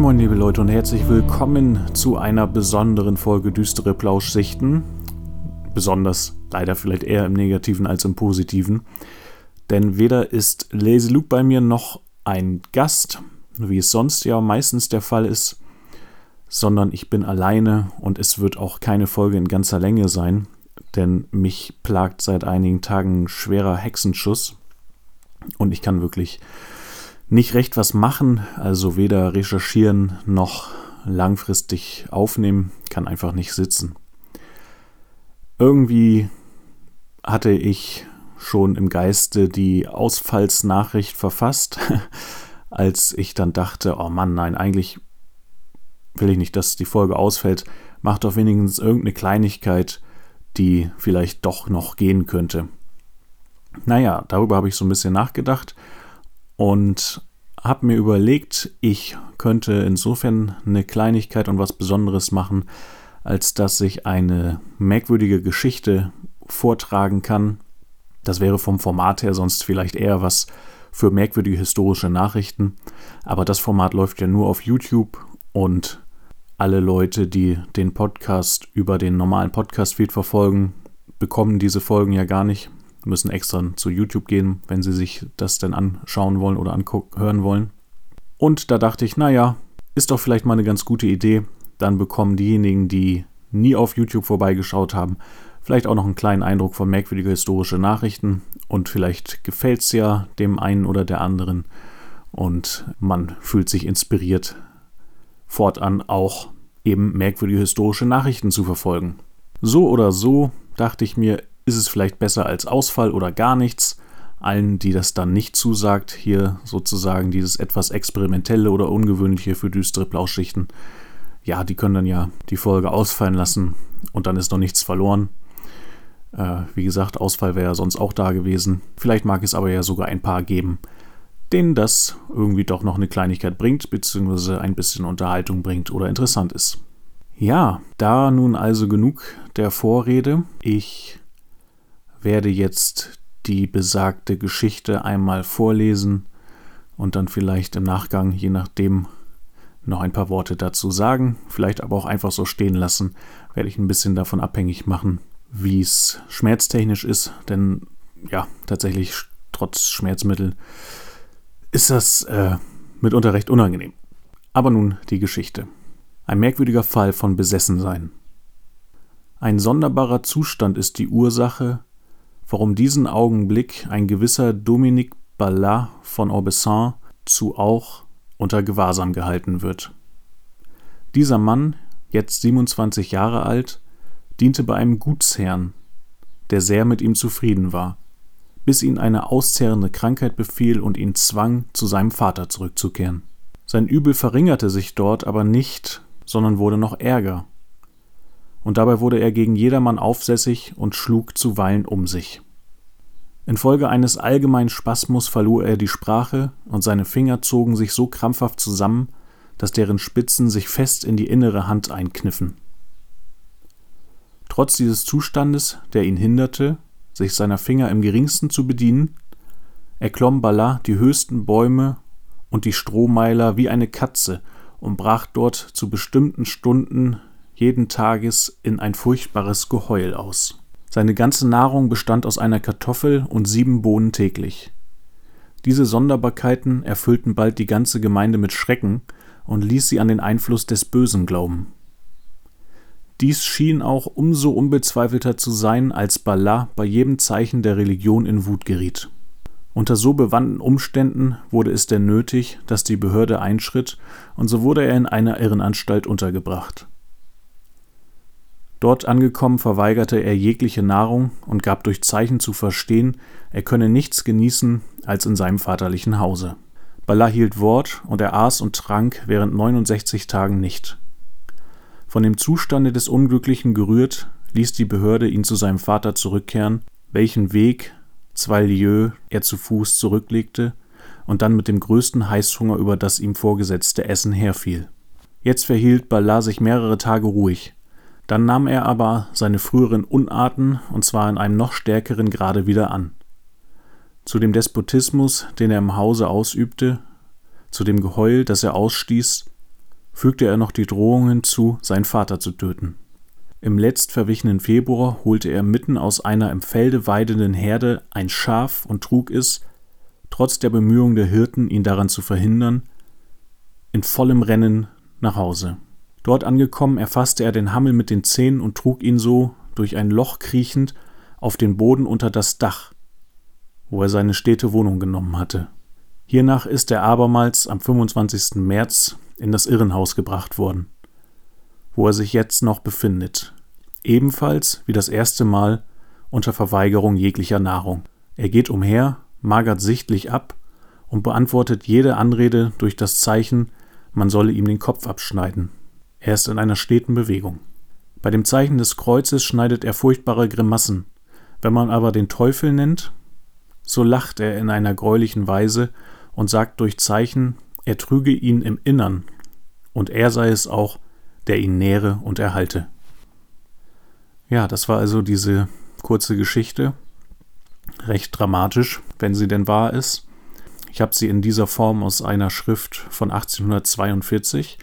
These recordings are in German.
Moin moin liebe Leute und herzlich willkommen zu einer besonderen Folge Düstere Plauschsichten. Besonders leider vielleicht eher im negativen als im positiven. Denn weder ist Lazy Luke bei mir noch ein Gast, wie es sonst ja meistens der Fall ist, sondern ich bin alleine und es wird auch keine Folge in ganzer Länge sein, denn mich plagt seit einigen Tagen schwerer Hexenschuss und ich kann wirklich nicht recht was machen, also weder recherchieren noch langfristig aufnehmen, kann einfach nicht sitzen. Irgendwie hatte ich schon im Geiste die Ausfallsnachricht verfasst, als ich dann dachte, oh Mann, nein, eigentlich will ich nicht, dass die Folge ausfällt, macht doch wenigstens irgendeine Kleinigkeit, die vielleicht doch noch gehen könnte. Naja, darüber habe ich so ein bisschen nachgedacht und habe mir überlegt, ich könnte insofern eine Kleinigkeit und was Besonderes machen, als dass ich eine merkwürdige Geschichte vortragen kann. Das wäre vom Format her sonst vielleicht eher was für merkwürdige historische Nachrichten, aber das Format läuft ja nur auf YouTube und alle Leute, die den Podcast über den normalen Podcast-Feed verfolgen, bekommen diese Folgen ja gar nicht müssen extra zu YouTube gehen, wenn sie sich das denn anschauen wollen oder hören wollen. Und da dachte ich, naja, ist doch vielleicht mal eine ganz gute Idee. Dann bekommen diejenigen, die nie auf YouTube vorbeigeschaut haben, vielleicht auch noch einen kleinen Eindruck von merkwürdigen historischen Nachrichten und vielleicht gefällt es ja dem einen oder der anderen und man fühlt sich inspiriert, fortan auch eben merkwürdige historische Nachrichten zu verfolgen. So oder so dachte ich mir, ist es vielleicht besser als Ausfall oder gar nichts. Allen, die das dann nicht zusagt, hier sozusagen dieses etwas experimentelle oder ungewöhnliche für düstere Blauschichten, ja, die können dann ja die Folge ausfallen lassen und dann ist noch nichts verloren. Äh, wie gesagt, Ausfall wäre ja sonst auch da gewesen. Vielleicht mag es aber ja sogar ein paar geben, denen das irgendwie doch noch eine Kleinigkeit bringt, beziehungsweise ein bisschen Unterhaltung bringt oder interessant ist. Ja, da nun also genug der Vorrede. Ich werde jetzt die besagte Geschichte einmal vorlesen und dann vielleicht im Nachgang, je nachdem, noch ein paar Worte dazu sagen, vielleicht aber auch einfach so stehen lassen, werde ich ein bisschen davon abhängig machen, wie es schmerztechnisch ist, denn ja, tatsächlich trotz Schmerzmittel ist das äh, mitunter recht unangenehm. Aber nun die Geschichte. Ein merkwürdiger Fall von Besessensein. Ein sonderbarer Zustand ist die Ursache, warum diesen Augenblick ein gewisser Dominique Ballat von Aubesson zu auch unter Gewahrsam gehalten wird. Dieser Mann, jetzt 27 Jahre alt, diente bei einem Gutsherrn, der sehr mit ihm zufrieden war, bis ihn eine auszehrende Krankheit befiel und ihn zwang, zu seinem Vater zurückzukehren. Sein Übel verringerte sich dort aber nicht, sondern wurde noch ärger, und dabei wurde er gegen jedermann aufsässig und schlug zuweilen um sich. Infolge eines allgemeinen Spasmus verlor er die Sprache, und seine Finger zogen sich so krampfhaft zusammen, dass deren Spitzen sich fest in die innere Hand einkniffen. Trotz dieses Zustandes, der ihn hinderte, sich seiner Finger im geringsten zu bedienen, erklomm Balla die höchsten Bäume und die Strohmeiler wie eine Katze und brach dort zu bestimmten Stunden jeden Tages in ein furchtbares Geheul aus. Seine ganze Nahrung bestand aus einer Kartoffel und sieben Bohnen täglich. Diese Sonderbarkeiten erfüllten bald die ganze Gemeinde mit Schrecken und ließ sie an den Einfluss des Bösen glauben. Dies schien auch umso unbezweifelter zu sein, als Balla bei jedem Zeichen der Religion in Wut geriet. Unter so bewandten Umständen wurde es denn nötig, dass die Behörde einschritt, und so wurde er in einer Irrenanstalt untergebracht. Dort angekommen verweigerte er jegliche Nahrung und gab durch Zeichen zu verstehen, er könne nichts genießen als in seinem vaterlichen Hause. Balla hielt Wort und er aß und trank während 69 Tagen nicht. Von dem Zustande des Unglücklichen gerührt, ließ die Behörde ihn zu seinem Vater zurückkehren, welchen Weg, zwei Lieues, er zu Fuß zurücklegte und dann mit dem größten Heißhunger über das ihm vorgesetzte Essen herfiel. Jetzt verhielt Balla sich mehrere Tage ruhig, dann nahm er aber seine früheren Unarten, und zwar in einem noch stärkeren Grade wieder an. Zu dem Despotismus, den er im Hause ausübte, zu dem Geheul, das er ausstieß, fügte er noch die Drohung hinzu, seinen Vater zu töten. Im letztverwichenen Februar holte er mitten aus einer im Felde weidenden Herde ein Schaf und trug es, trotz der Bemühungen der Hirten, ihn daran zu verhindern, in vollem Rennen nach Hause. Dort angekommen, erfasste er den Hammel mit den Zähnen und trug ihn so, durch ein Loch kriechend, auf den Boden unter das Dach, wo er seine stete Wohnung genommen hatte. Hiernach ist er abermals am 25. März in das Irrenhaus gebracht worden, wo er sich jetzt noch befindet, ebenfalls wie das erste Mal unter Verweigerung jeglicher Nahrung. Er geht umher, magert sichtlich ab und beantwortet jede Anrede durch das Zeichen, man solle ihm den Kopf abschneiden. Er ist in einer steten Bewegung. Bei dem Zeichen des Kreuzes schneidet er furchtbare Grimassen. Wenn man aber den Teufel nennt, so lacht er in einer greulichen Weise und sagt durch Zeichen, er trüge ihn im Innern, und er sei es auch, der ihn nähre und erhalte. Ja, das war also diese kurze Geschichte. Recht dramatisch, wenn sie denn wahr ist. Ich habe sie in dieser Form aus einer Schrift von 1842.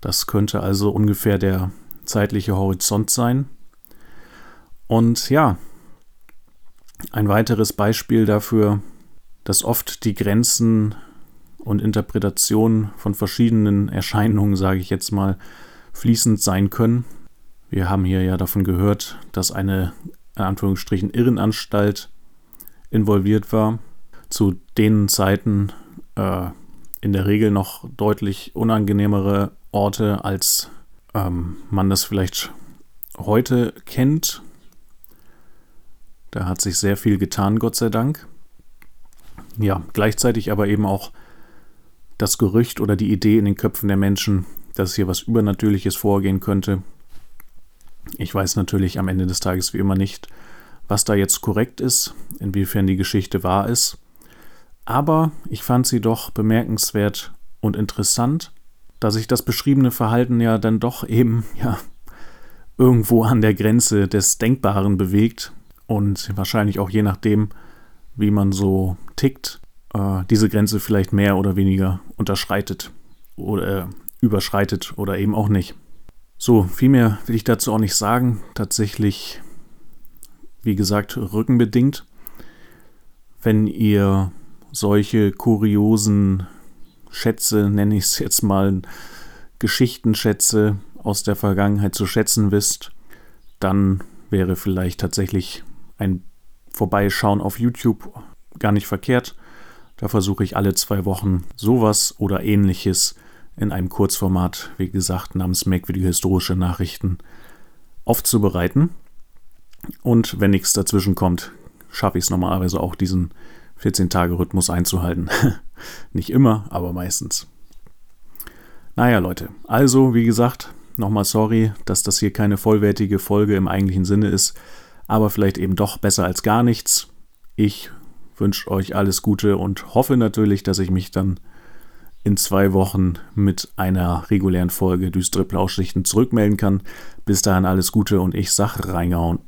Das könnte also ungefähr der zeitliche Horizont sein. Und ja, ein weiteres Beispiel dafür, dass oft die Grenzen und Interpretationen von verschiedenen Erscheinungen, sage ich jetzt mal, fließend sein können. Wir haben hier ja davon gehört, dass eine in Anführungsstrichen Irrenanstalt involviert war zu den Zeiten äh, in der Regel noch deutlich unangenehmere Orte, als ähm, man das vielleicht heute kennt. Da hat sich sehr viel getan, Gott sei Dank. Ja, gleichzeitig aber eben auch das Gerücht oder die Idee in den Köpfen der Menschen, dass hier was Übernatürliches vorgehen könnte. Ich weiß natürlich am Ende des Tages wie immer nicht, was da jetzt korrekt ist, inwiefern die Geschichte wahr ist aber ich fand sie doch bemerkenswert und interessant, da sich das beschriebene Verhalten ja dann doch eben ja irgendwo an der Grenze des Denkbaren bewegt und wahrscheinlich auch je nachdem, wie man so tickt, äh, diese Grenze vielleicht mehr oder weniger unterschreitet oder äh, überschreitet oder eben auch nicht. So, viel mehr will ich dazu auch nicht sagen. Tatsächlich, wie gesagt, rückenbedingt. Wenn ihr solche kuriosen Schätze, nenne ich es jetzt mal, Geschichtenschätze aus der Vergangenheit zu schätzen wisst, dann wäre vielleicht tatsächlich ein Vorbeischauen auf YouTube gar nicht verkehrt. Da versuche ich alle zwei Wochen sowas oder ähnliches in einem Kurzformat, wie gesagt, namens merkwürdige historische Nachrichten aufzubereiten. Und wenn nichts dazwischen kommt, schaffe ich es normalerweise auch, diesen 14-Tage-Rhythmus einzuhalten. Nicht immer, aber meistens. Naja, Leute, also wie gesagt, nochmal sorry, dass das hier keine vollwertige Folge im eigentlichen Sinne ist, aber vielleicht eben doch besser als gar nichts. Ich wünsche euch alles Gute und hoffe natürlich, dass ich mich dann in zwei Wochen mit einer regulären Folge Düstere Plauschlichten zurückmelden kann. Bis dahin alles Gute und ich sag reingehauen.